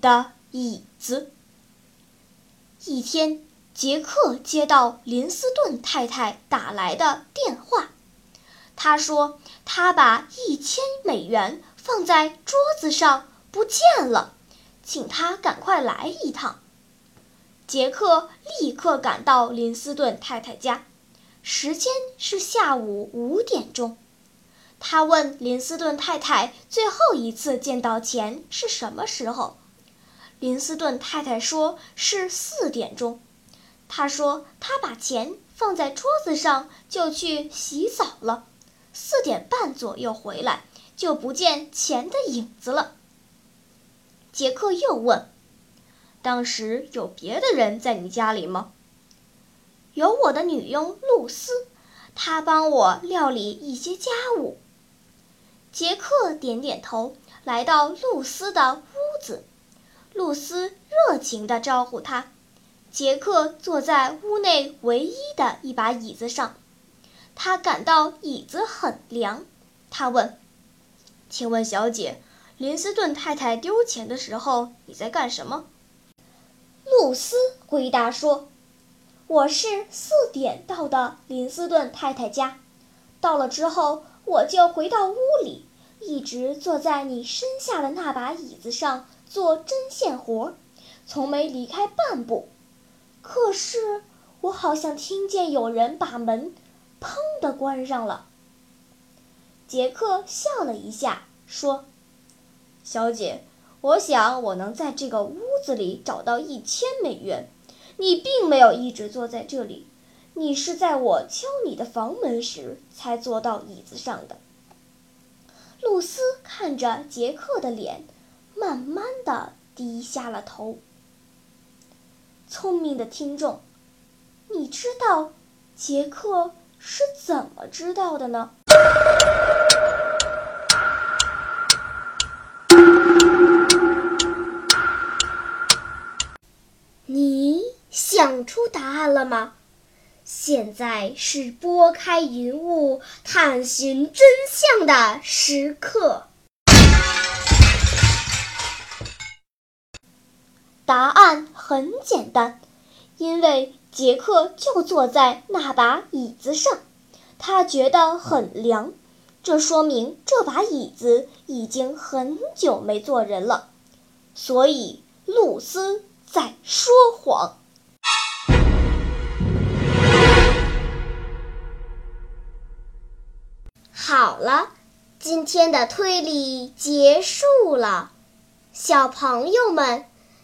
的椅子。一天，杰克接到林斯顿太太打来的电话。他说：“他把一千美元放在桌子上不见了，请他赶快来一趟。”杰克立刻赶到林斯顿太太家，时间是下午五点钟。他问林斯顿太太最后一次见到钱是什么时候。林斯顿太太说是四点钟。他说他把钱放在桌子上就去洗澡了。四点半左右回来，就不见钱的影子了。杰克又问：“当时有别的人在你家里吗？”“有我的女佣露丝，她帮我料理一些家务。”杰克点点头，来到露丝的屋子。露丝热情地招呼他。杰克坐在屋内唯一的一把椅子上。他感到椅子很凉，他问：“请问小姐，林斯顿太太丢钱的时候你在干什么？”露丝回答说：“我是四点到的林斯顿太太家，到了之后我就回到屋里，一直坐在你身下的那把椅子上做针线活，从没离开半步。可是我好像听见有人把门。”砰的关上了。杰克笑了一下，说：“小姐，我想我能在这个屋子里找到一千美元。你并没有一直坐在这里，你是在我敲你的房门时才坐到椅子上的。”露丝看着杰克的脸，慢慢的低下了头。聪明的听众，你知道杰克？是怎么知道的呢？你想出答案了吗？现在是拨开云雾探寻真相的时刻。答案很简单，因为。杰克就坐在那把椅子上，他觉得很凉，这说明这把椅子已经很久没坐人了，所以露丝在说谎。好了，今天的推理结束了，小朋友们。